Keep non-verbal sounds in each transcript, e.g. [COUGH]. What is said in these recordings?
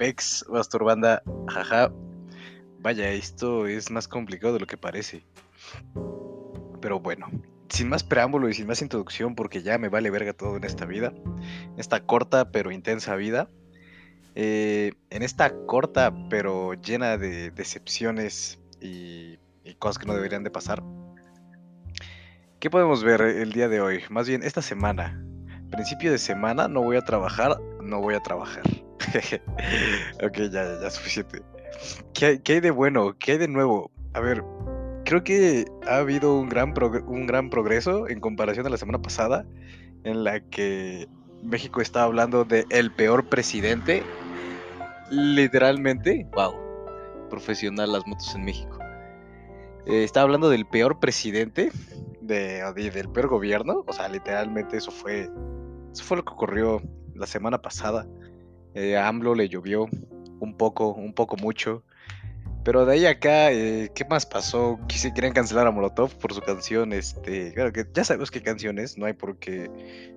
Pex, Masturbanda, jaja. Vaya, esto es más complicado de lo que parece. Pero bueno, sin más preámbulo y sin más introducción, porque ya me vale verga todo en esta vida, esta corta pero intensa vida, eh, en esta corta pero llena de decepciones y, y cosas que no deberían de pasar, ¿qué podemos ver el día de hoy? Más bien, esta semana, principio de semana, no voy a trabajar, no voy a trabajar. [LAUGHS] ok, ya, ya, suficiente. ¿Qué, ¿Qué, hay de bueno? ¿Qué hay de nuevo? A ver, creo que ha habido un gran, un gran progreso en comparación a la semana pasada, en la que México estaba hablando de el peor presidente. Literalmente, wow, profesional las motos en México. Eh, estaba hablando del peor presidente, de, de, del peor gobierno. O sea, literalmente eso fue, eso fue lo que ocurrió la semana pasada. Eh, a AMLO le llovió un poco, un poco mucho. Pero de ahí acá, eh, ¿qué más pasó? Quieren cancelar a Molotov por su canción, este, claro que ya sabemos qué canción es, no hay por qué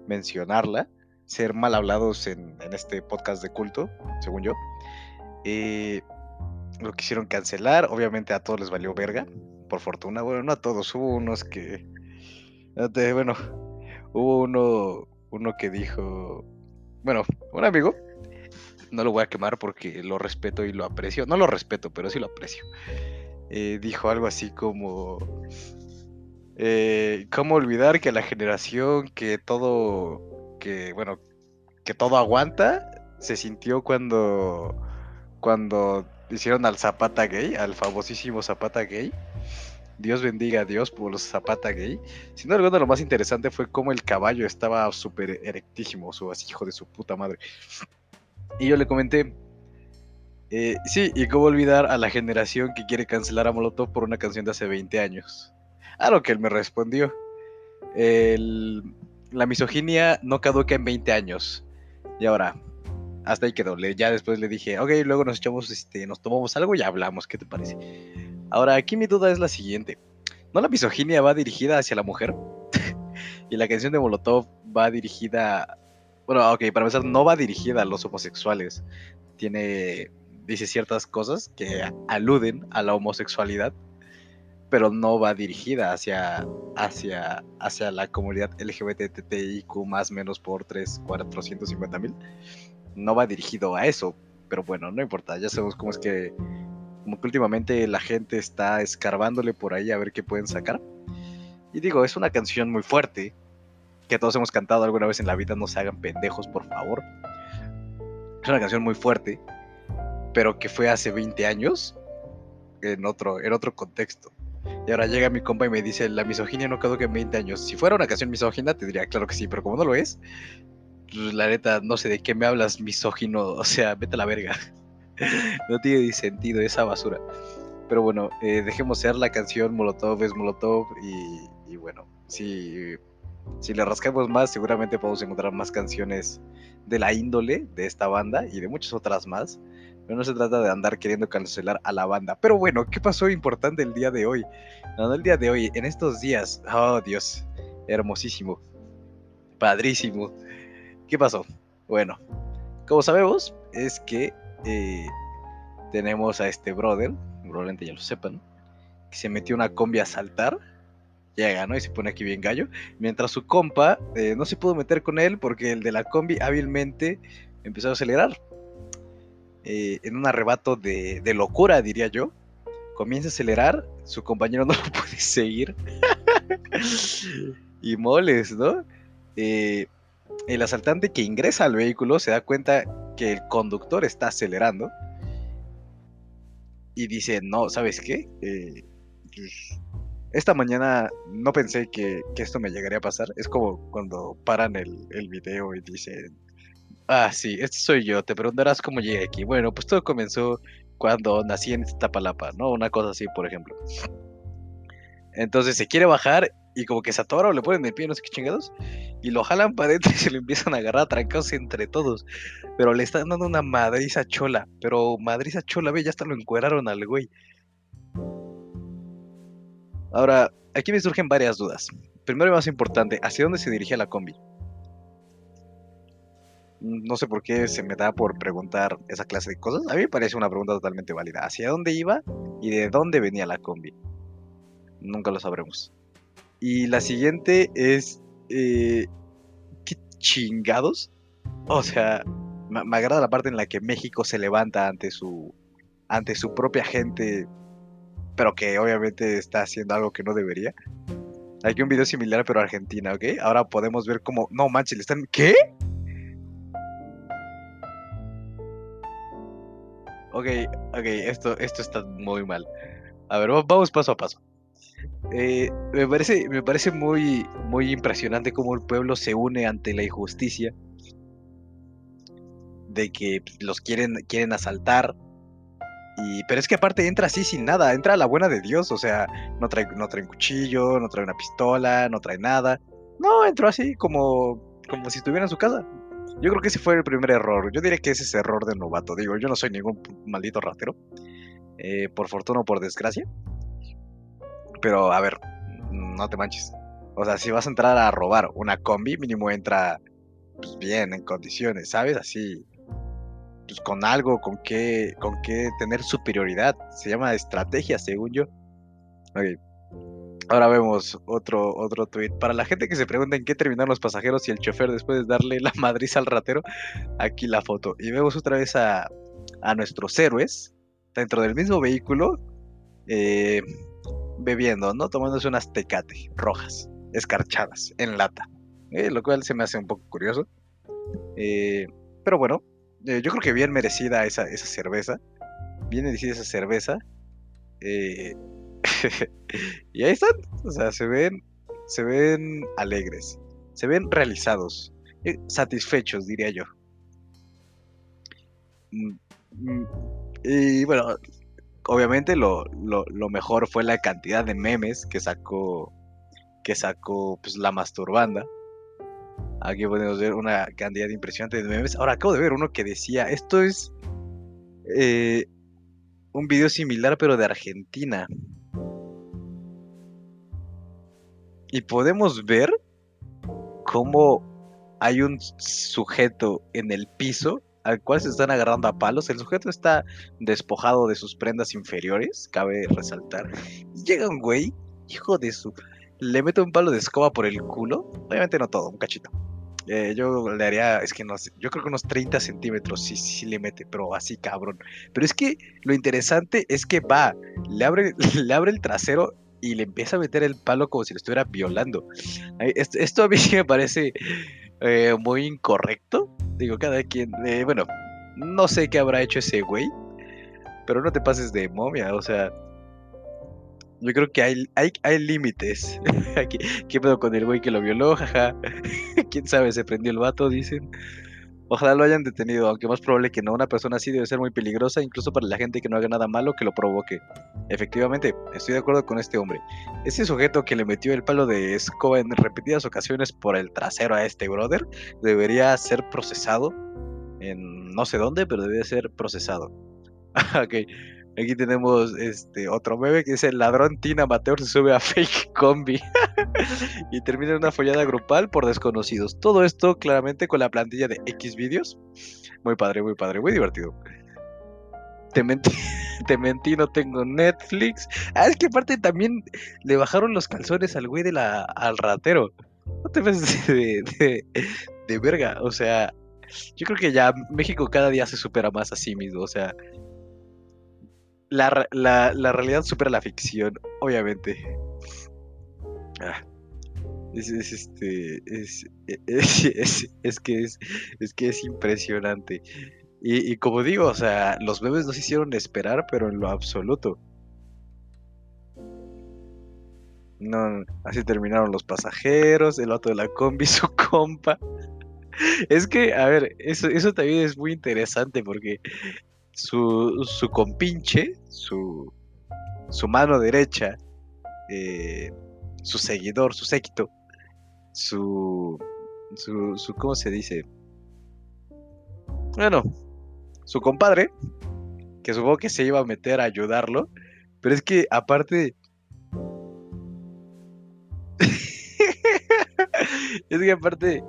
mencionarla, ser mal hablados en, en este podcast de culto, según yo. Eh, lo quisieron cancelar, obviamente a todos les valió verga, por fortuna, bueno, no a todos, hubo unos que, bueno, hubo uno, uno que dijo, bueno, un amigo no lo voy a quemar porque lo respeto y lo aprecio. No lo respeto, pero sí lo aprecio. Eh, dijo algo así como... Eh, ¿Cómo olvidar que la generación que todo... que bueno, que todo aguanta, se sintió cuando... cuando hicieron al Zapata gay, al famosísimo Zapata gay. Dios bendiga a Dios por los Zapata gay. Sin embargo, lo más interesante fue cómo el caballo estaba súper erectísimo, su hijo de su puta madre. Y yo le comenté, eh, sí, y cómo olvidar a la generación que quiere cancelar a Molotov por una canción de hace 20 años. A lo que él me respondió, la misoginia no caduca en 20 años. Y ahora, hasta ahí quedó. ya después le dije, ok, luego nos echamos, este, nos tomamos algo y hablamos, ¿qué te parece? Ahora, aquí mi duda es la siguiente. ¿No la misoginia va dirigida hacia la mujer? [LAUGHS] y la canción de Molotov va dirigida bueno, ok, para empezar, no va dirigida a los homosexuales. Tiene. Dice ciertas cosas que aluden a la homosexualidad, pero no va dirigida hacia, hacia, hacia la comunidad LGBTTIQ más menos por 3, 450 mil. No va dirigido a eso, pero bueno, no importa, ya sabemos cómo es que, que últimamente la gente está escarbándole por ahí a ver qué pueden sacar. Y digo, es una canción muy fuerte, que todos hemos cantado alguna vez en la vida, no se hagan pendejos, por favor. Es una canción muy fuerte, pero que fue hace 20 años en otro, en otro contexto. Y ahora llega mi compa y me dice, la misoginia no quedó que en 20 años. Si fuera una canción misógina, te diría, claro que sí, pero como no lo es, la neta, no sé de qué me hablas misógino, [LAUGHS] o sea, vete a la verga. [LAUGHS] no tiene sentido esa basura. Pero bueno, eh, dejemos ser la canción Molotov es Molotov y, y bueno, sí si le rascamos más, seguramente podemos encontrar más canciones de la índole de esta banda y de muchas otras más. Pero no se trata de andar queriendo cancelar a la banda. Pero bueno, ¿qué pasó importante el día de hoy? No, no el día de hoy, en estos días. Oh, Dios, hermosísimo. Padrísimo. ¿Qué pasó? Bueno, como sabemos, es que eh, tenemos a este brother, probablemente ya lo sepan, que se metió una combi a saltar llega, ¿no? Y se pone aquí bien gallo. Mientras su compa eh, no se pudo meter con él porque el de la combi hábilmente empezó a acelerar. Eh, en un arrebato de, locura, diría yo. Comienza a acelerar, su compañero [LAUGHS] no lo puede seguir. [LAUGHS] y moles, ¿no? Eh, el asaltante que ingresa al vehículo se da cuenta que el conductor está acelerando. Y dice, no, ¿sabes qué? Esta mañana no pensé que, esto me llegaría a pasar. Es como cuando paran el, video y dicen, ah, sí, este soy yo, te preguntarás cómo llegué aquí. Bueno, pues todo comenzó cuando nací en Tapalapa, ¿no? Una cosa así, por ejemplo. Entonces se quiere bajar y como que se atora o le ponen el pie, no sé qué chingados, y lo jalan para adentro y se lo empiezan a agarrar trancados entre todos. Pero le están dando una madriza chola. Pero madriza chola, ve, ya hasta lo encueraron al güey. Ahora, aquí me surgen varias dudas. Primero y más importante, ¿hacia dónde se dirigía la combi? no sé por qué se me da por preguntar esa clase de cosas. A mí me parece una pregunta totalmente válida. ¿Hacia dónde iba y de dónde venía la combi? Nunca lo sabremos. Y la siguiente es... Eh, ¿Qué chingados? O sea, me agrada la parte en la que México se levanta ante su, ante su propia gente, pero que obviamente está haciendo algo que no debería. Hay un video similar, pero Argentina, ¿ok? Ahora podemos ver cómo. No manches, están. ¿Qué? Ok, ok, esto, esto está muy mal. A ver, vamos paso a paso. Eh, me parece, me parece muy, muy impresionante cómo el pueblo se une ante la injusticia de que los quieren, quieren asaltar. Y, pero es que aparte entra así sin nada, entra a la buena de Dios, o sea, no trae, no trae un cuchillo, no trae una pistola, no trae nada. No, entró así como, como si estuviera en su casa. Yo creo que ese fue el primer error. Yo diría que ese es error de novato. Digo, yo no soy ningún maldito ratero. Eh, por fortuna o por desgracia. Pero, a ver, no te manches. O sea, si vas a entrar a robar una combi, mínimo entra pues, bien, en condiciones, ¿sabes? Así, pues con algo, con qué, con qué tener superioridad. Se llama estrategia, según yo. Ahora vemos otro, otro tweet. Para la gente que se pregunta en qué terminaron los pasajeros y el chofer después de darle la [LAUGHS] madriz al ratero, aquí la foto. Y vemos otra vez a, a nuestros héroes dentro del mismo vehículo, eh, bebiendo, ¿no? Tomándose unas tecate rojas, escarchadas, en lata. Eh, lo cual se me hace un poco curioso. Eh, pero bueno, eh, yo creo que bien merecida esa, esa cerveza. Bien merecida esa cerveza. Eh, [LAUGHS] y ahí están. O sea, se ven, se ven alegres. Se ven realizados. eh, satisfechos, diría yo. Mm, mm, Y bueno, obviamente lo, lo- lo mejor fue la cantidad de memes que sacó. Que sacó pues, la masturbanda. Aquí podemos ver una cantidad impresionante de memes. Ahora acabo de ver uno que decía, esto es eh, un video similar pero de Argentina. Y podemos ver cómo hay un sujeto en el piso al cual se están agarrando a palos. El sujeto está despojado de sus prendas inferiores, cabe resaltar. Y llega un güey, hijo de su... Le mete un palo de escoba por el culo. Obviamente no todo, un cachito. Eh, yo le haría, es que no yo creo que unos 30 centímetros sí, sí le mete, pero así cabrón. Pero es que lo interesante es que va, le abre, [LAUGHS] le abre el trasero y le empieza a meter el palo como si lo estuviera violando. Esto a mí sí [LAUGHS] me parece eh, muy incorrecto. Digo, cada quien, eh, bueno, no sé qué habrá hecho ese güey, pero no te pases de momia, o sea, yo creo que hay, hay, hay límites. [LAUGHS] ¿Qué, ¿Qué pedo con el güey que lo violó? [LAUGHS] Jaja. Quién sabe, se prendió el vato, dicen. Ojalá lo hayan detenido, aunque más probable que no. Una persona así debe ser muy peligrosa, incluso para la gente que no haga nada malo que lo provoque. Efectivamente, estoy de acuerdo con este hombre. Ese sujeto que le metió el palo de escoba en repetidas ocasiones por el trasero a este brother debería ser procesado en no sé dónde, pero debe ser procesado. [LAUGHS] ok. Aquí tenemos este otro meme que dice el ladrón Tina Amateur se sube a [LAUGHS] fake combi [LAUGHS] y termina en una follada grupal por desconocidos. Todo esto claramente con la plantilla de X vídeos. Muy padre, muy padre, muy divertido. [LAUGHS] Te mentí, no tengo Netflix. Ah, es que aparte también le bajaron los calzones al güey de al ratero. No te ves de, de, de verga. O sea, yo creo que ya México cada día se supera más a sí mismo. O sea, la, la, la realidad supera la ficción, obviamente. Ah, es, es, este. Es, e- [LAUGHS] es, es- es que es, es que es impresionante. Y, y como digo, o sea, los bebés nos hicieron esperar, pero en lo absoluto. No, así terminaron los pasajeros, el otro de la combi, [LAUGHS] su compa. Es que, a ver, eso, eso también es muy interesante porque su, su compinche, su, su mano derecha, eh, su seguidor, su séquito, su, su, su, ¿cómo se dice? Bueno, su compadre, que supongo que se iba a meter a ayudarlo, pero es que aparte... [LAUGHS] es que aparte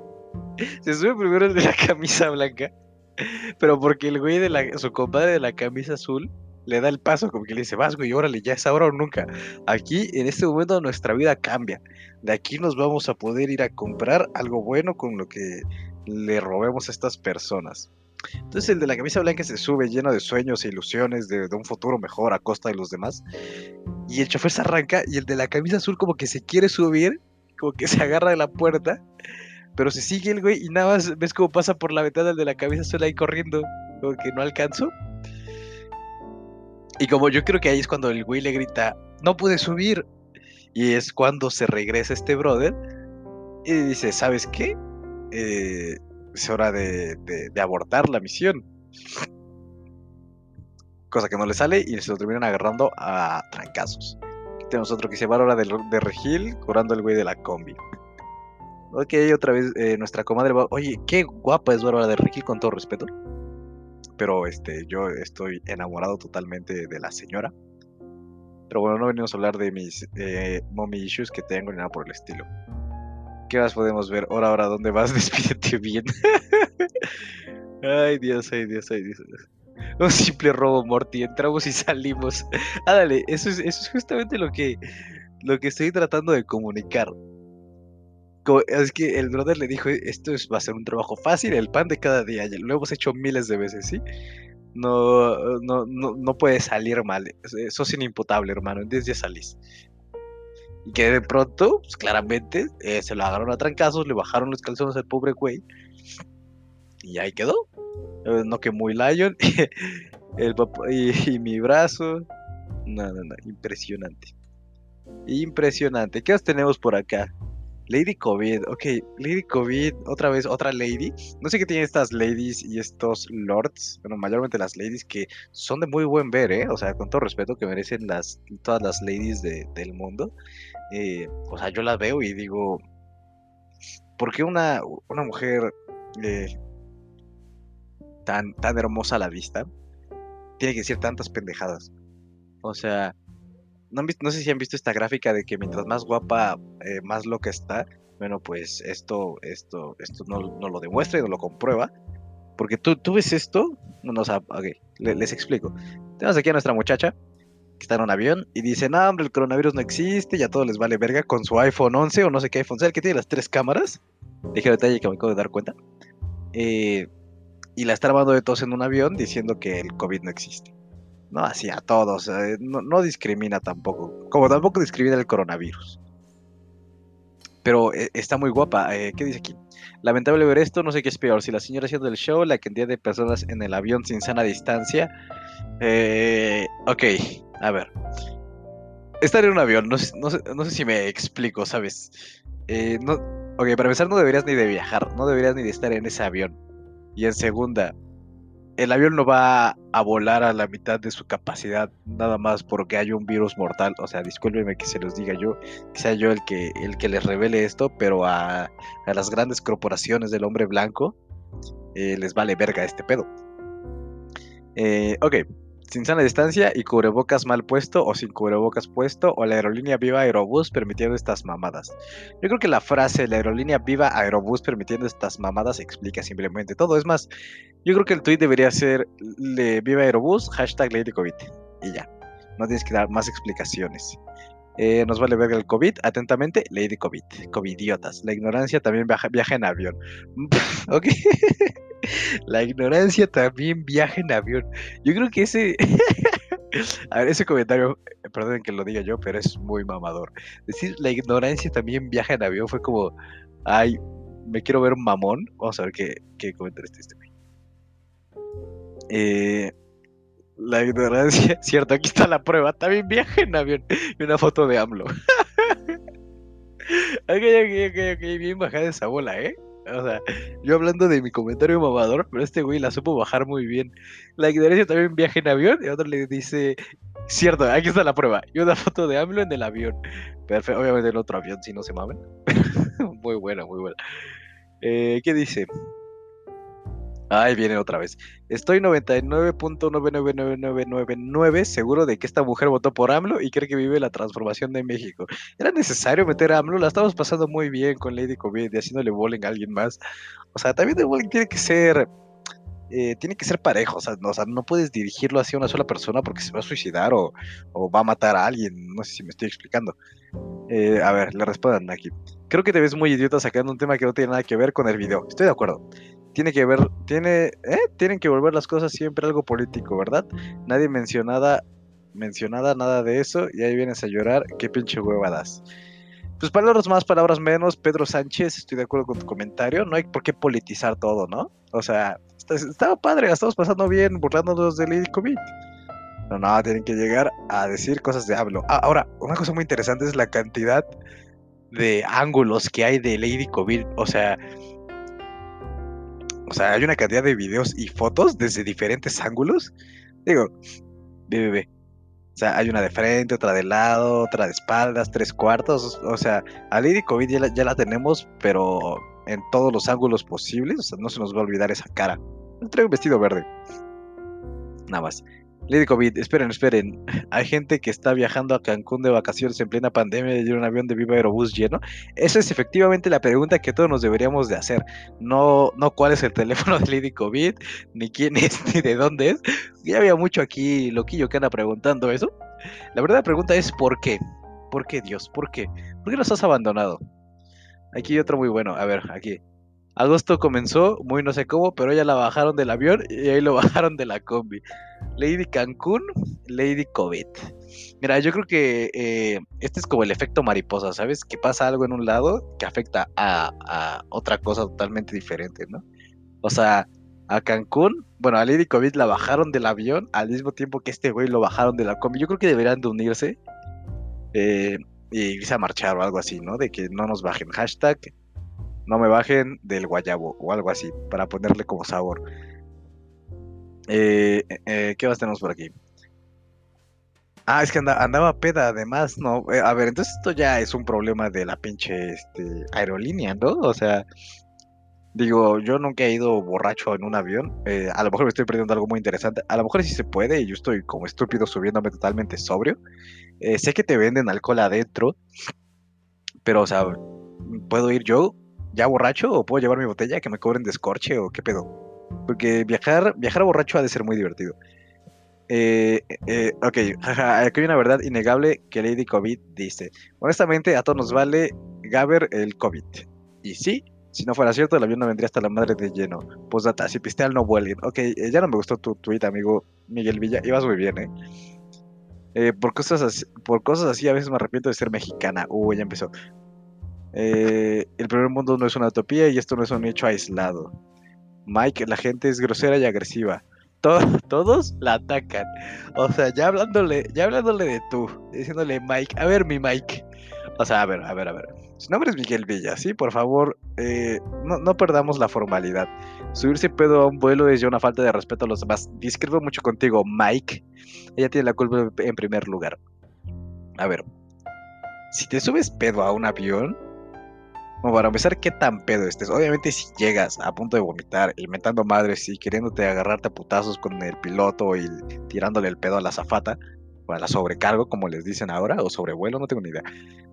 Se sube primero el de la camisa blanca. [LAUGHS] Pero porque el güey de la, su compadre de la camisa azul le da el paso, como que le dice, vas, güey, órale, ya es ahora o nunca. Aquí, en este momento, nuestra vida cambia. De aquí nos vamos a poder ir a comprar algo bueno con lo que le robemos a estas personas. Entonces el de la camisa blanca se sube lleno de sueños e ilusiones de, un futuro mejor a costa de los demás. Y el chofer se arranca y el de la camisa azul como que se quiere subir, como que se agarra de la puerta. Pero se sigue el güey y nada más ves cómo pasa por la ventana de la camisa azul ahí corriendo. Como que no alcanzo. Y como yo creo que ahí es cuando el güey le grita, no pude subir. Y es cuando se regresa este brother y dice, ¿sabes qué? Eh, es hora de, abortar la misión. Cosa que no le sale y se lo terminan agarrando a trancazos. Tenemos otro que se va a la hora de, de Regil, curando el güey de la combi. Ok, otra vez eh, nuestra comadre. Oye, qué guapa es Bárbara de Regil, con todo respeto. Pero este, yo estoy enamorado totalmente de la señora. Pero bueno, no venimos a hablar de mis eh, mommy issues que tengo ni nada por el estilo. ¿Qué más podemos ver? Ahora, ahora, ¿dónde vas? [LAUGHS] Despídete bien. ay, Dios, ay, Dios, ay, Dios. Un simple robo, Morty. Entramos y salimos. Ándale, eso es, eso es justamente lo que, lo que estoy tratando de comunicar. Es que el brother le dijo, esto va a ser un trabajo fácil, el pan de cada día. Lo hemos hecho miles de veces, ¿sí? No, no, no, no puede salir mal. Eso es inimputable, hermano. En 10 días salís. Y que de pronto, pues claramente, eh, se lo agarraron a trancazos, le bajaron los calzones al pobre güey. Y ahí quedó. Eh, no que muy Lion. [LAUGHS] el y, mi brazo. No, no, no. Impresionante. Impresionante. ¿Qué más tenemos por acá? Lady COVID, ok, Lady COVID, otra vez, otra lady. No sé qué tienen estas ladies y estos lords, bueno, mayormente las ladies que son de muy buen ver, ¿eh? O sea, con todo respeto que merecen las, todas las ladies del mundo. Eh, o sea, yo las veo y digo, ¿por qué una, una mujer eh, tan, tan hermosa a la vista tiene que decir tantas pendejadas? O sea, no, sé si han visto esta gráfica de que mientras más guapa, eh, más loca está. Bueno, pues esto, esto, esto no, lo demuestra y no lo comprueba. Porque tú, tú ves esto. No, no, o les explico. Tenemos aquí a nuestra muchacha que está en un avión y dice, no, hombre, el coronavirus no existe, ya todo les vale verga con su iPhone 11 o no sé qué iPhone sea, que tiene las tres cámaras. Dije detalle que me acabo de dar cuenta. Eh, y la está armando de tos en un avión diciendo que el COVID no existe. No, así a todos. Eh, no, discrimina tampoco. Como tampoco discrimina el coronavirus. Pero eh, está muy guapa. Eh, ¿Qué dice aquí? Lamentable ver esto, no sé qué es peor. Si la señora haciendo el show, la cantidad de personas en el avión sin sana distancia. ok, a ver. Estar en un avión, no, sé, si me explico, ¿sabes? no, ok, para empezar, no deberías ni de viajar, no deberías ni de estar en ese avión. Y en segunda, el avión no va a volar a la mitad de su capacidad nada más porque hay un virus mortal. O sea, discúlpenme que se los diga yo, que sea yo el que, el que les revele esto, pero a, las grandes corporaciones del hombre blanco eh, les vale verga este pedo. Eh, ok, sin sana distancia y cubrebocas mal puesto o sin cubrebocas puesto o la aerolínea viva Aerobús permitiendo estas mamadas. Yo creo que la frase la aerolínea viva Aerobús permitiendo estas mamadas explica simplemente todo. Es más, yo creo que el tweet debería ser le viva Aerobús, hashtag Lady COVID. Y ya, no tienes que dar más explicaciones. Eh, nos vale ver el COVID. Atentamente, Lady COVID. Covidiotas. La ignorancia también viaja, viaja en avión. [LAUGHS] ok. La ignorancia también viaja en avión. Yo creo que ese. [LAUGHS] A ver, ese comentario, perdonen que lo diga yo, pero es muy mamador. Decir la ignorancia también viaja en avión fue como. Ay, me quiero ver un mamón. Vamos a ver qué, qué comentario este. Eh, la ignorancia, [LAUGHS] cierto, aquí está la prueba. También viaja en avión. Y una foto de AMLO. [LAUGHS] ok, ok, ok, ok, bien bajada esa bola, ¿eh? O sea, yo hablando de mi comentario mamador, pero este güey la supo bajar muy bien. La ignorancia también viaja en avión y otro le dice, cierto, aquí está la prueba. Y una foto de AMLO en el avión. Perfecto, obviamente en otro avión, si no se mamen. [LAUGHS] muy buena, muy buena. Eh, ¿Qué dice? Ay, viene otra vez. Estoy 99.999999 seguro de que esta mujer votó por AMLO y cree que vive la transformación de México. ¿Era necesario meter a AMLO? La estamos pasando muy bien con Lady COVID y haciéndole bullying a alguien más. O sea, también el bullying tiene que ser... Eh, tiene que ser parejo, o sea, no, o sea, no puedes dirigirlo hacia una sola persona porque se va a suicidar o, o va a matar a alguien, no sé si me estoy explicando. Eh, a ver, le respondan aquí. Creo que te ves muy idiota sacando un tema que no tiene nada que ver con el video. Estoy de acuerdo tiene que ver, tiene, ¿eh? Tienen que volver las cosas siempre algo político, ¿verdad? Nadie mencionada, mencionada nada de eso y ahí vienes a llorar, qué pinche huevadas. Pues palabras más, palabras menos, Pedro Sánchez, estoy de acuerdo con tu comentario, no hay por qué politizar todo, ¿no? O sea, estaba padre, estamos pasando bien burlándonos del COVID. No, no, tienen que llegar a decir cosas de hablo. Ah, ahora, una cosa muy interesante es la cantidad de ángulos que hay de Lady COVID. O sea, o sea, hay una cantidad de videos y fotos desde diferentes ángulos. Digo, ve, O sea, hay una de frente, otra de lado, otra de espaldas, tres cuartos. O sea, a Lady COVID ya la, tenemos, pero en todos los ángulos posibles. O sea, no se nos va a olvidar esa cara. Traigo un vestido verde. Nada más. Lady COVID, esperen, esperen. [LAUGHS] Hay gente que está viajando a Cancún de vacaciones en plena pandemia y en un avión de Viva Aerobús lleno. Esa es efectivamente la pregunta que todos nos deberíamos de hacer. No, no cuál es el teléfono de Lady COVID, ni quién es, [LAUGHS] ni de dónde es. Ya había mucho aquí loquillo que anda preguntando eso. La verdad la pregunta es ¿por qué? ¿Por qué Dios? ¿Por qué? ¿Por qué nos has abandonado? Aquí hay otro muy bueno. A ver, aquí. Agosto comenzó, muy no sé cómo, pero ya la bajaron del avión y ahí lo [LAUGHS] bajaron de la combi. Lady Cancún, Lady COVID. Mira, yo creo que eh, este es como el efecto mariposa, ¿sabes? Que pasa algo en un lado que afecta a, otra cosa totalmente diferente, ¿no? O sea, a Cancún, bueno, a Lady COVID la bajaron del avión al mismo tiempo que este güey lo bajaron de la combi. Yo creo que deberían de unirse eh, y irse a marchar o algo así, ¿no? De que no nos bajen. Hashtag no me bajen del guayabo o algo así, para ponerle como sabor. Eh, eh, ¿Qué más tenemos por aquí? Ah, es que andaba peda además, ¿no? Eh, a ver, entonces esto ya es un problema de la pinche este, aerolínea, ¿no? O sea, digo, yo nunca he ido borracho en un avión. a lo mejor me estoy perdiendo algo muy interesante. A lo mejor sí se puede y yo estoy como estúpido subiéndome totalmente sobrio. sé que te venden alcohol adentro, pero, o sea, ¿puedo ir yo ya borracho o puedo llevar mi botella que me cobren descorche o qué pedo? Porque viajar, viajar borracho ha de ser muy divertido. Eh, eh, ok, aquí hay una verdad innegable que Lady COVID dice. Honestamente, a todos nos vale Gaber el COVID. Y sí, si no fuera cierto, el avión no vendría hasta la madre de lleno. Postdata, si pisteal no vuelven. Ok, eh, ya no me gustó tu tweet, amigo Miguel Villa. Ibas muy bien, ¿eh? por, cosas así, por cosas así a veces me arrepiento de ser mexicana. Uy, ya empezó. El primer mundo no es una utopía y esto no es un hecho aislado. Mike, la gente es grosera y agresiva. [LAUGHS] todos la atacan. O sea, ya hablándole, ya hablándole de tú, diciéndole Mike, a ver mi Mike. O sea, a ver, a ver, a ver. Su nombre es Miguel Villa, ¿sí? Por favor, eh, no, perdamos la formalidad. Subirse pedo a un vuelo es ya una falta de respeto a los demás. Discrepo mucho contigo, Mike. Ella tiene la culpa en primer lugar. A ver, si te subes pedo a un avión, como para empezar, ¿qué tan pedo estés? Obviamente, si llegas a punto de vomitar, inventando madres y queriéndote agarrarte a putazos con el piloto y tirándole el pedo a la zafata, o a la sobrecargo, como les dicen ahora, o sobrevuelo, no tengo ni idea.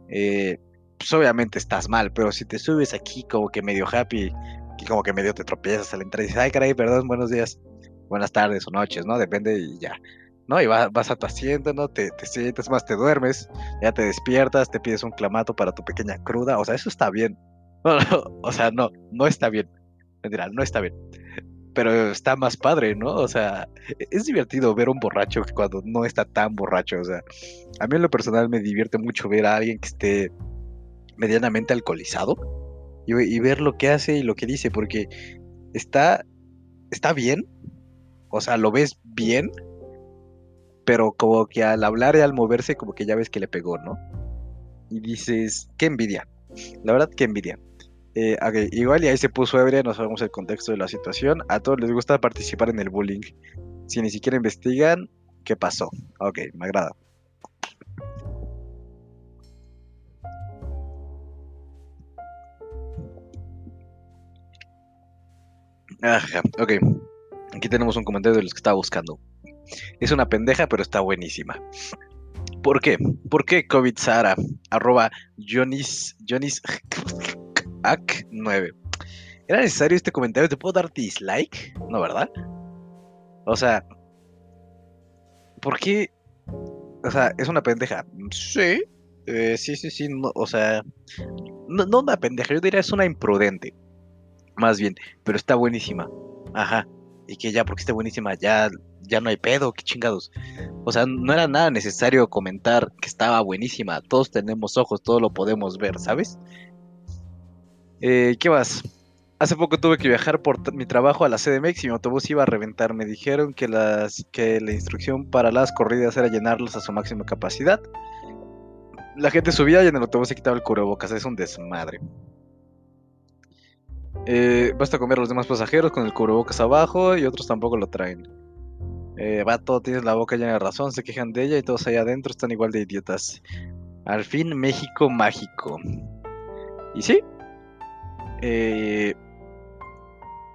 Eh, pues obviamente estás mal, pero si te subes aquí como que medio happy, y como que medio te tropiezas al entrar y dices, ay, caray, perdón, buenos días, buenas tardes o noches, ¿no? Depende y ya. ¿No? Y vas, a tu asiento, ¿no? Te, te sientes más, te duermes, ya te despiertas, te pides un clamato para tu pequeña cruda, o sea, eso está bien. [LAUGHS] o sea, no, no está bien. Mentira, no está bien. Pero está más padre, ¿no? O sea, e, es divertido ver a un borracho cuando no está tan borracho. O sea, a mí en lo personal me divierte mucho ver a alguien que esté medianamente alcoholizado y, y ver lo que hace y lo que dice, porque está, está bien. O sea, lo ves bien, pero como que al hablar y al moverse, como que ya ves que le pegó, ¿no? Y dices, qué envidia. La verdad, qué envidia. Eh, igual y ahí se puso ebria, no sabemos el contexto de la situación. A todos les gusta participar en el bullying. Si ni siquiera investigan, ¿qué pasó? Ok, me agrada. Ok. Aquí tenemos un comentario de los que estaba buscando. Es una pendeja, pero está buenísima. ¿Por qué? ¿Por qué COVID Sara? Arroba Jonis, Jonis 9. ¿Era necesario este comentario? ¿Te puedo dar dislike? No, ¿verdad? O sea, ¿por qué? O sea, es una pendeja. Sí, eh, sí, sí, sí. o sea, no, no una pendeja, yo diría es una imprudente. Más bien, pero está buenísima. Ajá. Y que ya, porque está buenísima, ya ya no hay pedo, qué chingados. O sea, no era nada necesario comentar que estaba buenísima. Todos tenemos ojos, todo lo podemos ver, ¿sabes? Eh, ¿Qué más? Hace poco tuve que viajar por mi trabajo a la CDMX y mi autobús iba a reventar. Me dijeron que, las, que la instrucción para las corridas era llenarlos a su máxima capacidad. La gente subía y en el autobús se quitaba el cubrebocas. Es un desmadre. Eh, basta comer a los demás pasajeros con el cubrebocas abajo y otros tampoco lo traen. Eh, vato, tienes la boca llena de razón, se quejan de ella y todos allá adentro están igual de idiotas. Al fin, México mágico. Y sí, eh,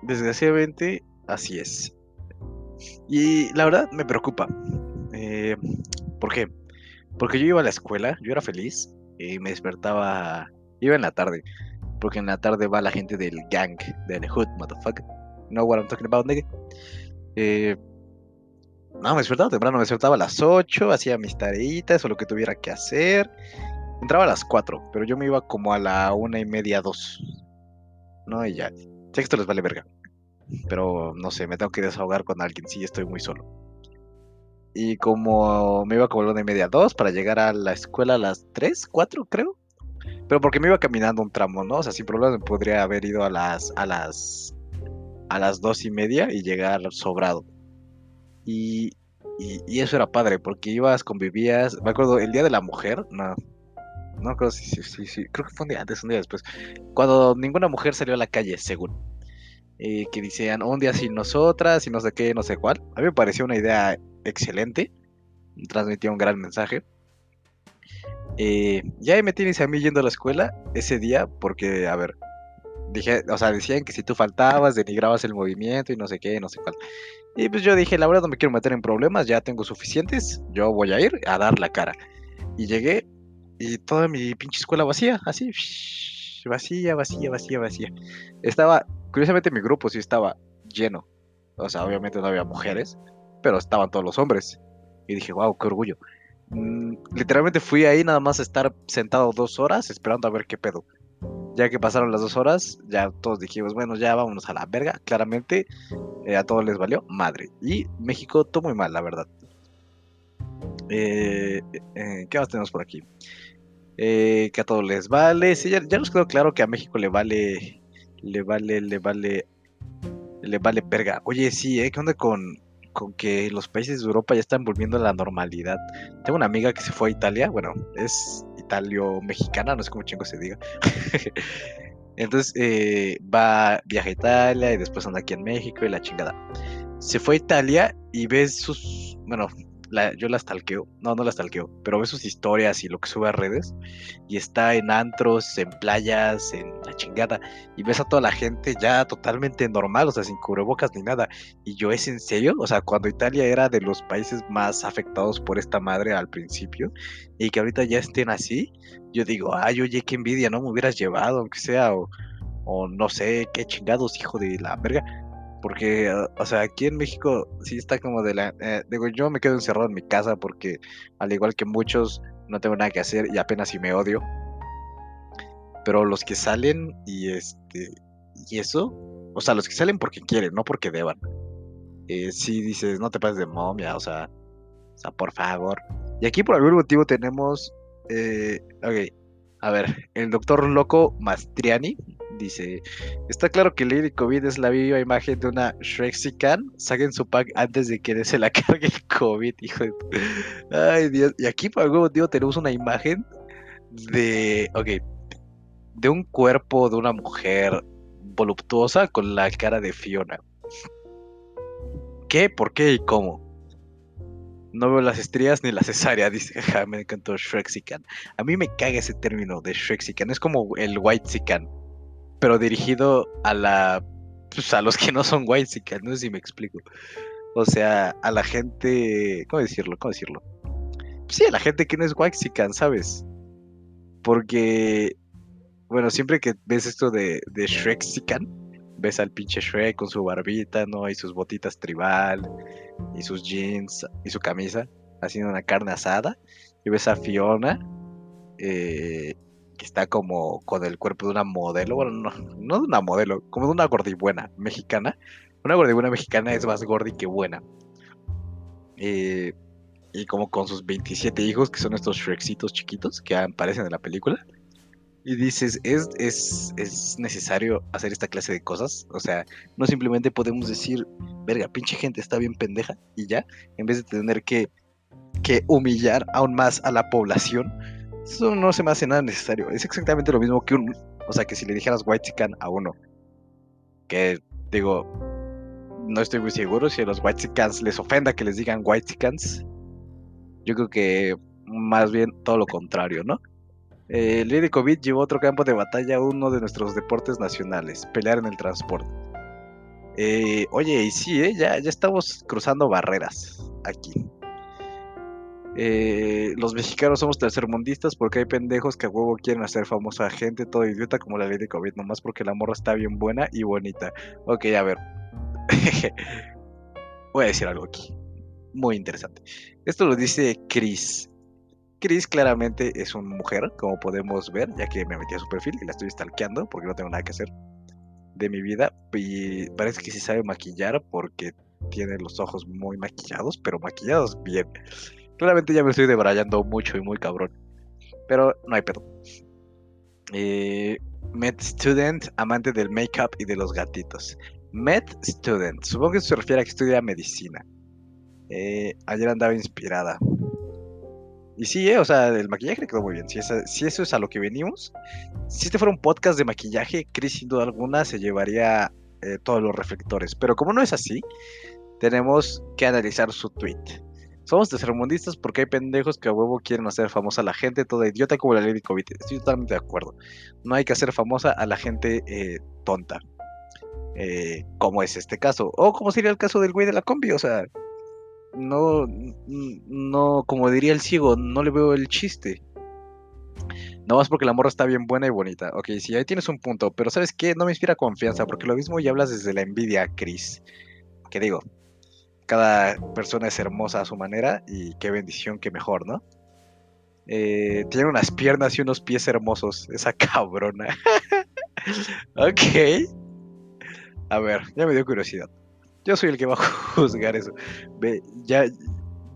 desgraciadamente, así es. Y la verdad me preocupa. Eh, ¿Por qué? Porque yo iba a la escuela, yo era feliz y me despertaba. Iba en la tarde, porque en la tarde va la gente del gang, del hood, motherfucker. know what I'm talking about, nigga? Eh, no, me despertaba temprano, me despertaba a las 8, hacía mis tareitas o lo que tuviera que hacer. Entraba a las 4, pero yo me iba como a la una y media, dos. No, y ya. Sé que esto les vale verga. Pero no sé, me tengo que desahogar con alguien, sí, estoy muy solo. Y como me iba como a la una y media, dos, para llegar a la escuela a las 3, 4, creo. Pero porque me iba caminando un tramo, ¿no? O sea, sin problema me podría haber ido a las, a las, a las dos y media y llegar sobrado. Y, eso era padre, porque ibas, convivías. Me acuerdo, el día de la mujer, no. No creo si, sí, sí, creo que fue un día antes, un día después. Cuando ninguna mujer salió a la calle, según. Eh, que decían un día sin nosotras y no sé qué, no sé cuál. A mí me pareció una idea excelente. Transmitía un gran mensaje. Eh, ya me tienes a mí yendo a la escuela ese día, porque, a ver, dije, o sea, decían que si tú faltabas, denigrabas el movimiento y no sé qué, no sé cuál. Y pues yo dije, la verdad no me quiero meter en problemas, ya tengo suficientes, yo voy a ir a dar la cara. Y llegué y toda mi pinche escuela vacía, así, vacía, vacía, vacía, vacía. Estaba, curiosamente mi grupo sí estaba lleno. O sea, obviamente no había mujeres, pero estaban todos los hombres. Y dije, wow, qué orgullo. Mm, literalmente fui ahí nada más a estar sentado dos horas esperando a ver qué pedo. Ya que pasaron las dos horas, ya todos dijimos, bueno, ya vámonos a la verga. Claramente eh, a todos les valió madre. Y México tomó muy mal, la verdad. Eh, eh, ¿Qué más tenemos por aquí? que a todos les vale. Sí, ya, nos quedó claro que a México le vale, le vale, le vale, le vale perga. Oye, sí, ¿eh? ¿Qué onda con, con que los países de Europa ya están volviendo a la normalidad? Tengo una amiga que se fue a Italia, bueno, es italio-mexicana, no sé cómo chingo se diga. [LAUGHS] Entonces eh, va, viaja a Italia y después anda aquí en México y la chingada. Se fue a Italia y ves sus, bueno, yo la stalkeo, no, no la stalkeo, pero ve sus historias y lo que sube a redes y está en antros, en playas, en la chingada y ves a toda la gente ya totalmente normal, o sea, sin cubrebocas ni nada. Y yo, ¿es en serio? O sea, cuando Italia era de los países más afectados por esta madre al principio y que ahorita ya estén así, yo digo, ay, oye, qué envidia, no me hubieras llevado, aunque sea, o, o no sé, qué chingados, hijo de la verga porque, o sea, aquí en México sí está como de la... Eh, digo, yo me quedo encerrado en mi casa porque, al igual que muchos, no tengo nada que hacer y apenas si me odio. Pero los que salen y este... Y eso, o sea, los que salen porque quieren, no porque deban. Eh, sí dices, no te pases de momia, o sea, o sea, por favor. Y aquí por algún motivo tenemos... Eh, ok, a ver, el doctor loco Mastriani Dice, está claro que Lady COVID es la viva imagen de una Shrexican. Saquen su pack antes de que se la [LAUGHS] cargue el COVID, hijo de... Ay, Dios. Y aquí por algún motivo tenemos una imagen de... Ok. De un cuerpo de una mujer voluptuosa con la cara de Fiona. ¿Qué? ¿Por qué y cómo? No veo las estrías ni la cesárea, [LAUGHS] dice, me encantó Shrexican. A mí me caga ese término de Shrexican, es como el White Sican pero dirigido a la pues, a los que no son white no sé si me explico. O sea, a la gente, ¿cómo decirlo? ¿Cómo decirlo? Sí, a la gente que no es white ¿sabes? Porque, bueno, siempre que ves esto de, de Shrek ves al pinche Shrek con su barbita, ¿no? Y sus botitas tribal, y sus jeans, y su camisa, haciendo una carne asada. Y ves a Fiona, eh, que está como con el cuerpo de una modelo, bueno, no, no de una modelo, como de una gordibuena mexicana. Una gordibuena mexicana es más gordi que buena. Eh, y como con sus 27 hijos, que son estos Shreksitos chiquitos que aparecen en la película. Y dices, ¿es, es, es necesario hacer esta clase de cosas? O sea, no simplemente podemos decir, verga, pinche gente está bien pendeja y ya, en vez de tener que, que humillar aún más a la población eso no se me hace nada necesario. Es exactamente lo mismo que un. O sea, que si le dijeras White Chicken a uno. Que digo. No estoy muy seguro si a los White Chickens les ofenda que les digan White Chickens. Yo creo que más bien todo lo contrario, ¿no? Eh, Lady COVID llevó otro campo de batalla a uno de nuestros deportes nacionales, pelear en el transporte. Eh, oye, y sí, ¿eh? ya, ya estamos cruzando barreras aquí. Eh, los mexicanos somos tercermundistas porque hay pendejos que a huevo quieren hacer famosa gente todo idiota como la ley de COVID, nomás porque la morra está bien buena y bonita. Ok, a ver. [LAUGHS] Voy a decir algo aquí. Muy interesante. Esto lo dice Chris. Chris claramente es una mujer, como podemos ver, ya que me metí a su perfil y la estoy stalkeando porque no tengo nada que hacer de mi vida. Y parece que sí sabe maquillar porque tiene los ojos muy maquillados, pero maquillados bien. Claramente ya me estoy debrayando mucho y muy cabrón. Pero no hay pedo. Eh, Med Student, amante del make-up y de los gatitos. Med Student, supongo que se refiere a que estudia medicina. Eh, ayer andaba inspirada. Y sí, eh, o sea, el maquillaje le quedó muy bien. Si, eso es a lo que venimos, si este fuera un podcast de maquillaje, Chris sin duda alguna se llevaría eh, todos los reflectores. Pero como no es así, tenemos que analizar su tweet. Somos tercermundistas porque hay pendejos que a huevo quieren hacer famosa a la gente toda idiota como la ley de COVID. Estoy totalmente de acuerdo. No hay que hacer famosa a la gente eh, tonta. Eh, como es este caso. O como sería el caso del güey de la combi. O sea, no, no, como diría el ciego, no le veo el chiste. No más porque la morra está bien buena y bonita. Ok, sí, ahí tienes un punto. Pero ¿sabes qué? No me inspira confianza. Porque lo mismo ya hablas desde la envidia, Chris. Que digo, cada persona es hermosa a su manera y qué bendición, qué mejor, ¿no? Eh, tiene unas piernas y unos pies hermosos, esa [LAUGHS] cabrona. [LAUGHS] ok. A ver, ya me dio curiosidad. Yo soy el que va a [LAUGHS] juzgar eso. Ve, ya,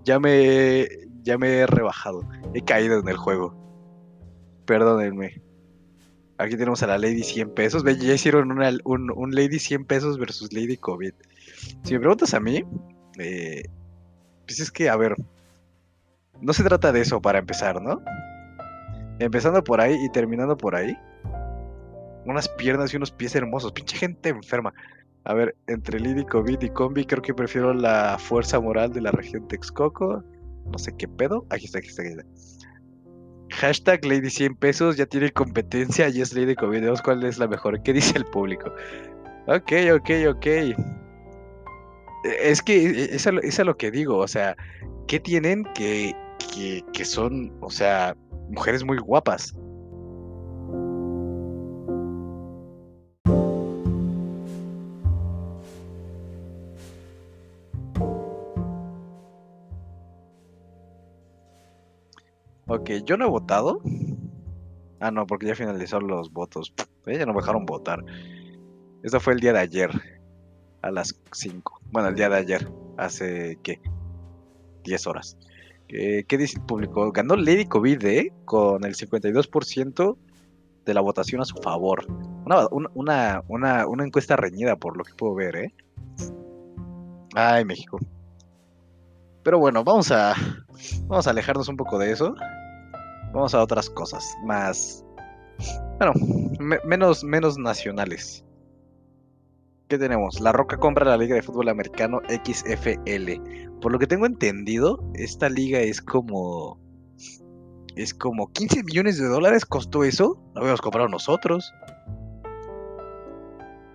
ya me, ya me he rebajado. He caído en el juego. Perdónenme. Aquí tenemos a la Lady 100 pesos. Ve, ya hicieron un, un Lady 100 pesos versus Lady COVID. Si me preguntas a mí, eh, pues es que, a ver, no se trata de eso para empezar, ¿no? Empezando por ahí y terminando por ahí. Unas piernas y unos pies hermosos. Pinche gente enferma. A ver, entre Lidi, COVID y Combi, creo que prefiero la fuerza moral de la región Texcoco. No sé qué pedo. Aquí está, aquí está, aquí está. Hashtag Lady 100 pesos, ya tiene competencia y es Lady COVID. Veamos cuál es la mejor. ¿Qué dice el público? Ok, ok, ok. Es que e, es a, lo que digo, o sea, ¿qué tienen que, que, son, o sea, mujeres muy guapas? Ok, yo no he votado. Ah, no, porque ya finalizaron los votos. Ya no me dejaron votar. Eso fue el día de ayer, a las 5. Bueno, el día de ayer, hace ¿qué? 10 horas. ¿Qué, dice el público? Ganó Lady COVID ¿eh? con el 52% de la votación a su favor. Una, una, encuesta reñida por lo que puedo ver, ¿eh? Ay, México. Pero bueno, vamos a, vamos a alejarnos un poco de eso. Vamos a otras cosas más, bueno, menos, menos nacionales. ¿Qué tenemos? La Roca compra la Liga de Fútbol Americano XFL. Por lo que tengo entendido, esta liga es como. Es como 15 millones de dólares costó eso. Lo habíamos comprado nosotros.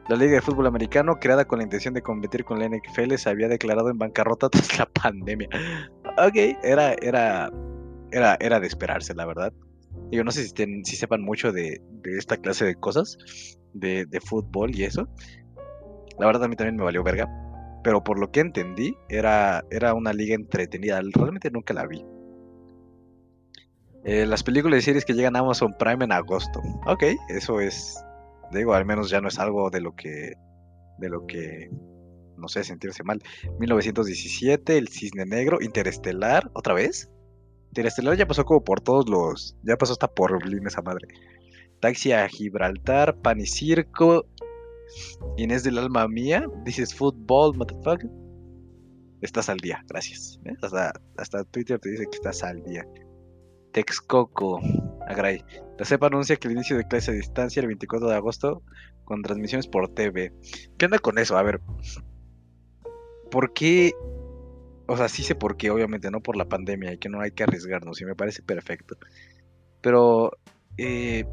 La Liga de Fútbol Americano, creada con la intención de competir con la NFL, se había declarado en bancarrota [LAUGHS] tras la pandemia. Ok, era, era, era, era de esperarse, la verdad. Yo no sé si, si sepan mucho de, esta clase de cosas, de, de, fútbol y eso. La verdad a mí también me valió verga. Pero por lo que entendí, era, era una liga entretenida. Realmente nunca la vi. Eh, las películas y series que llegan a Amazon Prime en agosto. Ok, eso es. Digo, al menos ya no es algo de lo que. De lo que. No sé, sentirse mal. 1917, El Cisne Negro, Interestelar, ¿otra vez? Interestelar ya pasó como por todos los. Ya pasó hasta por Berlín esa madre. Taxi a Gibraltar, Pan y Circo, Inés del alma mía, dices fútbol, motherfucker. Estás al día, gracias. Hasta, hasta Twitter te dice que estás al día. Texcoco. Agray. La CEPA anuncia que el inicio de clase a distancia el 24 de agosto con transmisiones por TV. ¿Qué onda con eso? A ver. ¿Por qué? O sea, sí sé por qué, obviamente, no por la pandemia y que no hay que arriesgarnos, y me parece perfecto. Pero eh,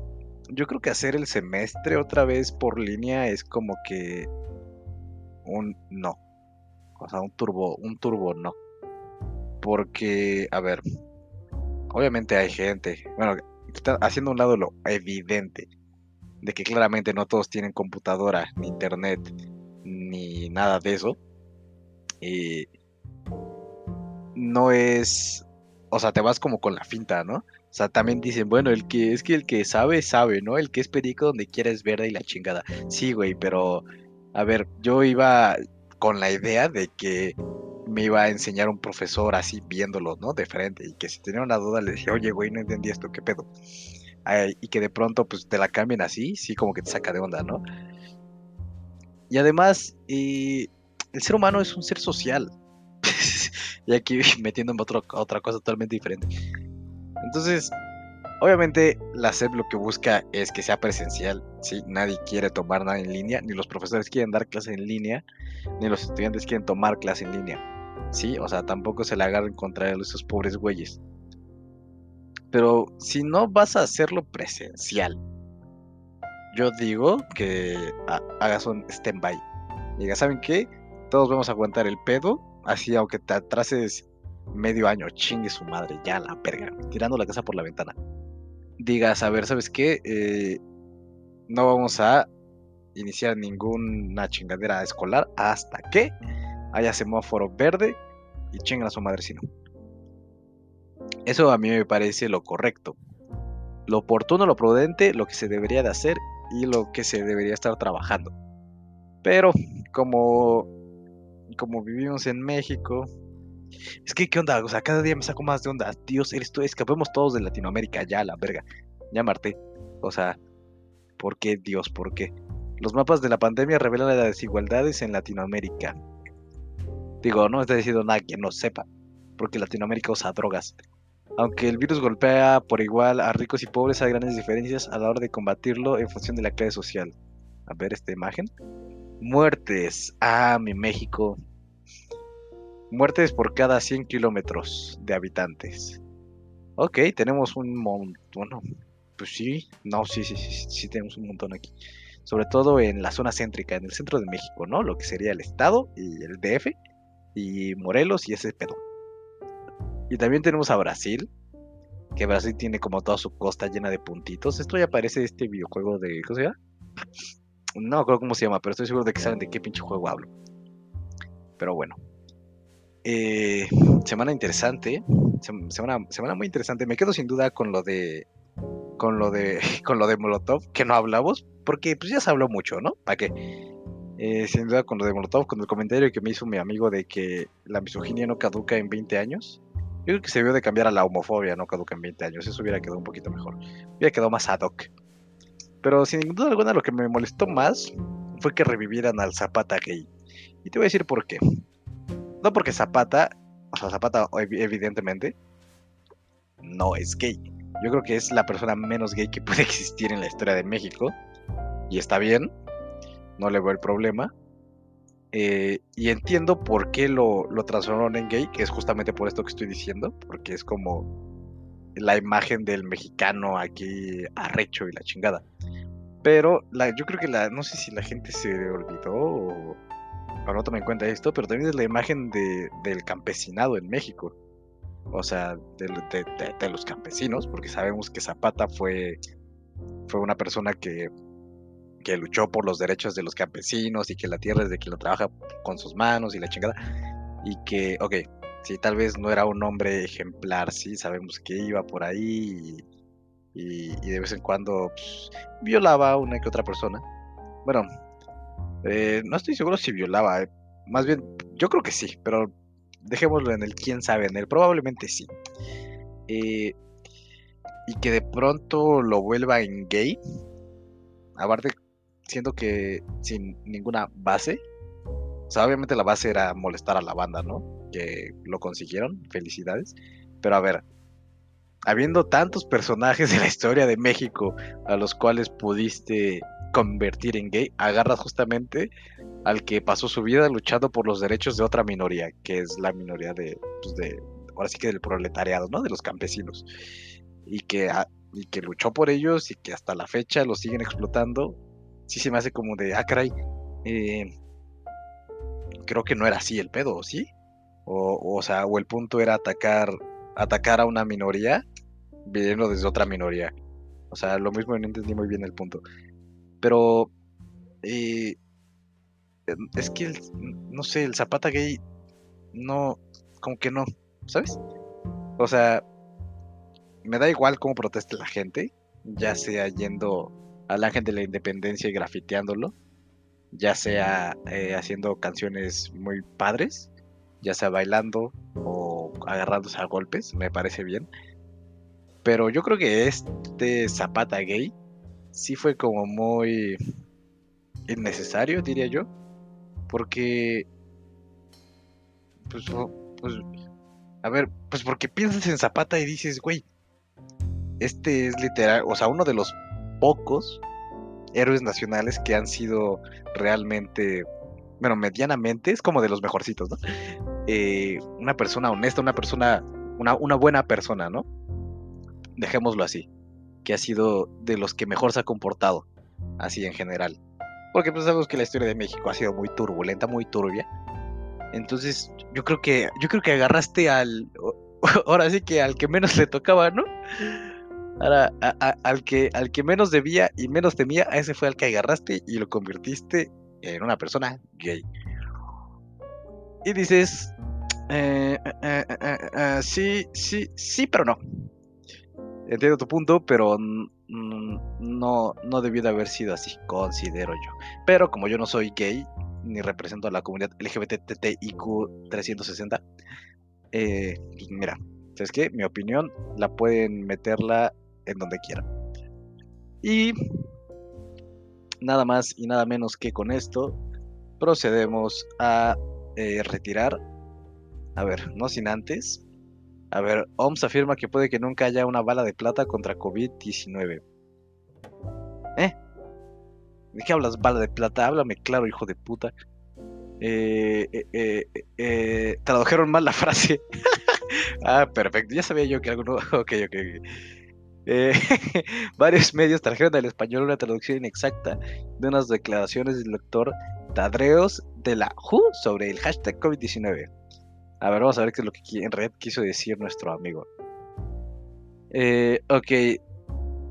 yo creo que hacer el semestre otra vez por línea es como que un no. O sea, un turbo, un turbo no. Porque, a ver, obviamente hay gente, bueno, haciendo un lado lo evidente, de que claramente no todos tienen computadora, ni internet, ni nada de eso. Y no es, o sea, te vas como con la finta, ¿no? O sea, también dicen, bueno, el que es que el que sabe, sabe, ¿no? El que es perico donde quiera es verde y la chingada. Sí, güey, pero a ver, yo iba con la idea de que me iba a enseñar un profesor así viéndolo, ¿no? De frente. Y que si tenía una duda le decía, oye, güey, no entendí esto, ¿qué pedo? y que de pronto pues te la cambien así, sí, como que te saca de onda, ¿no? Y además, el ser humano es un ser social. [LAUGHS] y aquí [LAUGHS] metiéndome otro, otra cosa totalmente diferente. Entonces, obviamente la SEP lo que busca es que sea presencial, ¿sí? Nadie quiere tomar nada en línea, ni los profesores quieren dar clase en línea, ni los estudiantes quieren tomar clase en línea. ¿sí? O sea, tampoco se le agarren contra esos pobres güeyes. Pero si no vas a hacerlo presencial, yo digo que hagas un stand-by. Diga, ¿saben qué? Todos vamos a aguantar el pedo, así aunque te atrases medio año, chingue su madre, ya la verga, tirando la casa por la ventana. Digas, a ver, ¿sabes qué? Eh, no vamos a iniciar ninguna chingadera escolar hasta que haya semáforo verde y chingan a su madre si no. Eso a mí me parece lo correcto. Lo oportuno, lo prudente, lo que se debería de hacer y lo que se debería estar trabajando. Pero como, como vivimos en México, es que, ¿qué onda? O sea, cada día me saco más de onda. Dios, eres tú, escapemos todos de Latinoamérica, ya, la verga. Ya, Marte. O sea, ¿por qué, Dios? ¿Por qué? Los mapas de la pandemia revelan las desigualdades en Latinoamérica. Digo, no está diciendo nada que no sepa, porque Latinoamérica usa drogas. Aunque el virus golpea por igual a ricos y pobres, hay grandes diferencias a la hora de combatirlo en función de la clase social. A ver esta imagen. Muertes. Ah, mi México. Muertes por cada 100 kilómetros de habitantes. Ok, tenemos un montón. Bueno, pues sí, no, sí, sí, sí, sí, tenemos un montón aquí. Sobre todo en la zona céntrica, en el centro de México, ¿no? Lo que sería el estado y el DF y Morelos y ese pedo. Y también tenemos a Brasil, que Brasil tiene como toda su costa llena de puntitos. Esto ya parece este videojuego de. ¿Cómo se llama? No creo cómo se llama, pero estoy seguro de que saben de qué pinche juego hablo. Pero bueno. Eh, semana interesante. Semana, muy interesante. Me quedo sin duda con lo de. Con lo de. [LAUGHS] Con lo de Molotov, que no hablamos. Porque pues ya se habló mucho, ¿no? ¿Para qué? Eh, sin duda con lo de Molotov, con el comentario que me hizo mi amigo de que la misoginia no caduca en 20 años. Yo creo que se vio de cambiar a la homofobia, no caduca en 20 años. Eso hubiera quedado un poquito mejor. Hubiera quedado más ad hoc. Pero sin duda alguna lo que me molestó más fue que revivieran al Zapata gay. Y te voy a decir por qué. No porque Zapata, o sea, Zapata evidentemente no es gay. Yo creo que es la persona menos gay que [LAUGHS] puede existir en la historia de México. Y está bien, no le veo el problema. Eh, y entiendo por qué lo, lo transformaron en gay, que es justamente por esto que estoy diciendo, porque es como la imagen del mexicano aquí arrecho y la chingada. Pero la, yo creo que la, no sé si la gente se olvidó o, no toma en cuenta esto, pero también es la imagen de, del campesinado en México. O sea, de, los campesinos, porque sabemos que Zapata fue, fue una persona que, que luchó por los derechos de los campesinos y que la tierra es de quien lo trabaja con sus manos y la chingada. Y que, ok, sí, tal vez no era un hombre ejemplar, sí, sabemos que iba por ahí y, y, de vez en cuando pues, violaba a una que otra persona. Bueno, eh, no estoy seguro si violaba, eh, más bien, yo creo que sí, pero dejémoslo en el quién sabe, en el probablemente sí. Eh, y que de pronto lo vuelva en gay, aparte siento que sin ninguna base, o sea, obviamente la base era molestar a la banda, ¿no? Que lo consiguieron, felicidades, pero a ver, habiendo tantos personajes de la historia de México a los cuales pudiste convertir en gay, agarras justamente al que pasó su vida luchando por los derechos de otra minoría, que es la minoría de, pues de ahora sí que del proletariado, ¿no? De los campesinos. Y que, y que luchó por ellos y que hasta la fecha lo siguen explotando. Sí se me hace como de, ah, caray, eh, creo que no era así el pedo, ¿sí? O, o sea, o el punto era atacar, atacar a una minoría viniendo desde otra minoría. O sea, lo mismo no entendí muy bien el punto. Pero eh, es que, no sé, el Zapata gay no, como que no, ¿sabes? O sea, me da igual cómo proteste la gente, ya sea yendo al ángel de la independencia y grafiteándolo, ya sea eh, haciendo canciones muy padres, ya sea bailando o agarrándose a golpes, me parece bien. Pero yo creo que este Zapata gay sí fue como muy innecesario, diría yo. Porque, pues, pues, a ver, pues porque piensas en Zapata y dices, güey, este es literal, o sea, uno de los pocos héroes nacionales que han sido realmente, bueno, medianamente, es como de los mejorcitos, ¿no? Eh, una persona honesta, una persona, una, una buena persona, ¿no? Dejémoslo así que ha sido de los que mejor se ha comportado, así en general. Porque pues sabemos que la historia de México ha sido muy turbulenta, muy turbia. Entonces, yo creo que yo creo que agarraste al [LAUGHS] ahora sí que al que menos le tocaba, ¿no? Ahora, al que al que menos debía y menos temía, a ese fue al que agarraste y lo convertiste en una persona gay. Y dices, eh, eh, eh, sí, sí, sí, pero no entiendo tu punto, pero no, no debió de haber sido así, considero yo. Pero como yo no soy gay, ni represento a la comunidad LGBTTIQ 360, eh, mira, ¿sabes qué? Mi opinión la pueden meterla en donde quieran. Y nada más y nada menos que con esto, procedemos a eh, retirar, a ver, no sin antes, a ver, OMS afirma que puede que nunca haya una bala de plata contra COVID-19. ¿Eh? ¿De qué hablas, bala de plata? Háblame claro, hijo de puta. Eh, eh, eh, tradujeron mal la frase. [LAUGHS] ah, perfecto. Ya sabía yo que algo no. [LAUGHS] Ok, ok, ok. [LAUGHS] varios medios trajeron al español una traducción inexacta de unas declaraciones del doctor Tadreos de la WHO sobre el hashtag COVID-19. A ver, vamos a ver qué es lo que en realidad quiso decir nuestro amigo. Eh, ok. Eh,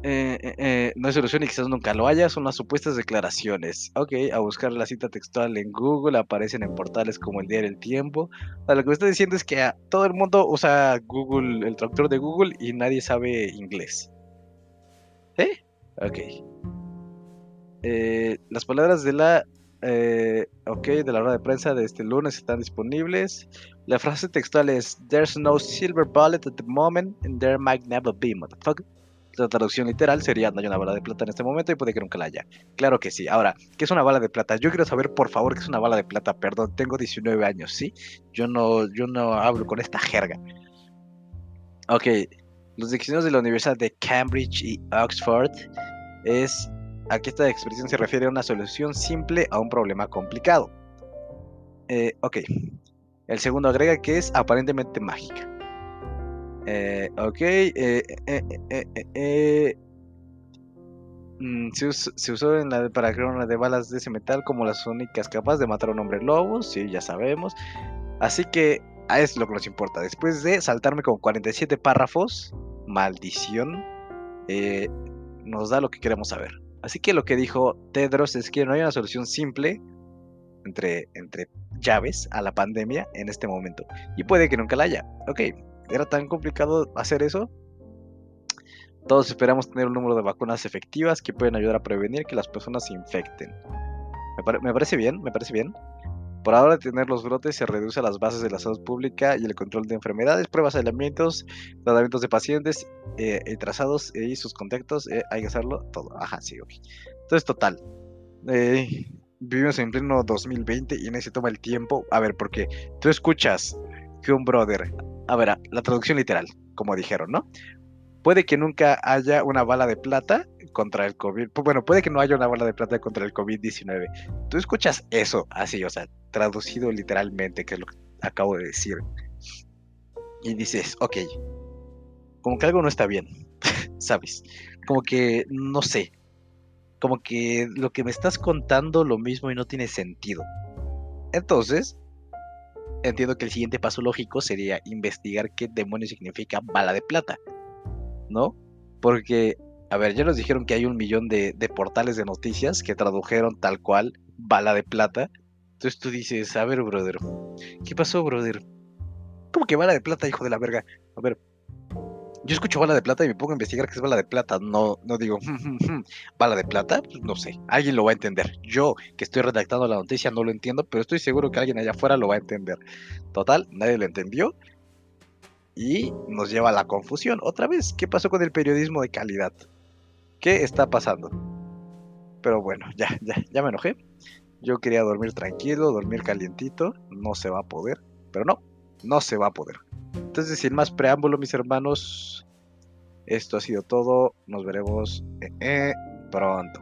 eh, no hay solución y quizás nunca lo haya, son las supuestas declaraciones. Ok, a buscar la cita textual en Google, aparecen en portales como el Día del Tiempo. lo que me está diciendo es que todo el mundo usa Google, el traductor de Google, y nadie sabe inglés. ¿Eh? Ok. las palabras de la eh, ok, de la hora de prensa de este lunes están disponibles. La frase textual es: There's no silver bullet at the moment, and there might never be, motherfucker. La traducción literal sería: No hay una bala de plata en este momento y puede que nunca la haya. Claro que sí. Ahora, ¿qué es una bala de plata? Yo quiero saber, por favor, qué es una bala de plata. Perdón, tengo 19 años, ¿sí? Yo no, yo no hablo con esta jerga. Ok, los diccionarios de la Universidad de Cambridge y Oxford es Aquí esta expresión se refiere a una solución simple a un problema complicado. Eh, ok. El segundo agrega que es aparentemente mágica. Ok. Se, usó en la, para crear una de balas de ese metal como las únicas capaces de matar a un hombre lobo, sí, ya sabemos. Así que a es lo que nos importa. Después de saltarme con 47 párrafos, maldición, eh, nos da lo que queremos saber. Así que lo que dijo Tedros es que no hay una solución simple entre, entre llaves a la pandemia en este momento. Y puede que nunca la haya. Ok, ¿era tan complicado hacer eso? Todos esperamos tener un número de vacunas efectivas que pueden ayudar a prevenir que las personas se infecten. Me, parece bien, me parece bien. Por ahora, tener los brotes se reduce a las bases de la salud pública y el control de enfermedades, pruebas de alimentos, tratamientos de pacientes eh, y trazados y sus contactos. Eh, hay que hacerlo todo. Ajá, sí, ok. Entonces, total. Eh, vivimos en pleno 2020 y en toma el tiempo. A ver, porque tú escuchas que un brother. A ver, la traducción literal, como dijeron, ¿no? Puede que nunca haya una bala de plata contra el COVID. Bueno, puede que no haya una bala de plata contra el COVID-19. Tú escuchas eso así, o sea, traducido literalmente, que es lo que acabo de decir. Y dices, ok, como que algo no está bien, [LAUGHS] ¿sabes? Como que, no sé, como que lo que me estás contando lo mismo y no tiene sentido. Entonces, entiendo que el siguiente paso lógico sería investigar qué demonios significa bala de plata, ¿no? Porque a ver, ya nos dijeron que hay un millón de, portales de noticias que tradujeron tal cual bala de plata. Entonces tú dices, a ver, brother, ¿qué pasó, brother? ¿Cómo que bala de plata, hijo de la verga? A ver, yo escucho bala de plata y me pongo a investigar qué es bala de plata. No, no digo, bala de plata, pues no sé. Alguien lo va a entender. Yo, que estoy redactando la noticia, no lo entiendo, pero estoy seguro que alguien allá afuera lo va a entender. Total, nadie lo entendió. Y nos lleva a la confusión. Otra vez, ¿qué pasó con el periodismo de calidad? ¿Qué está pasando? Pero bueno, ya, ya, ya me enojé. Yo quería dormir tranquilo, dormir calientito. No se va a poder. Pero no, no se va a poder. Entonces, sin más preámbulo, mis hermanos, esto ha sido todo. Nos veremos eh, eh, pronto.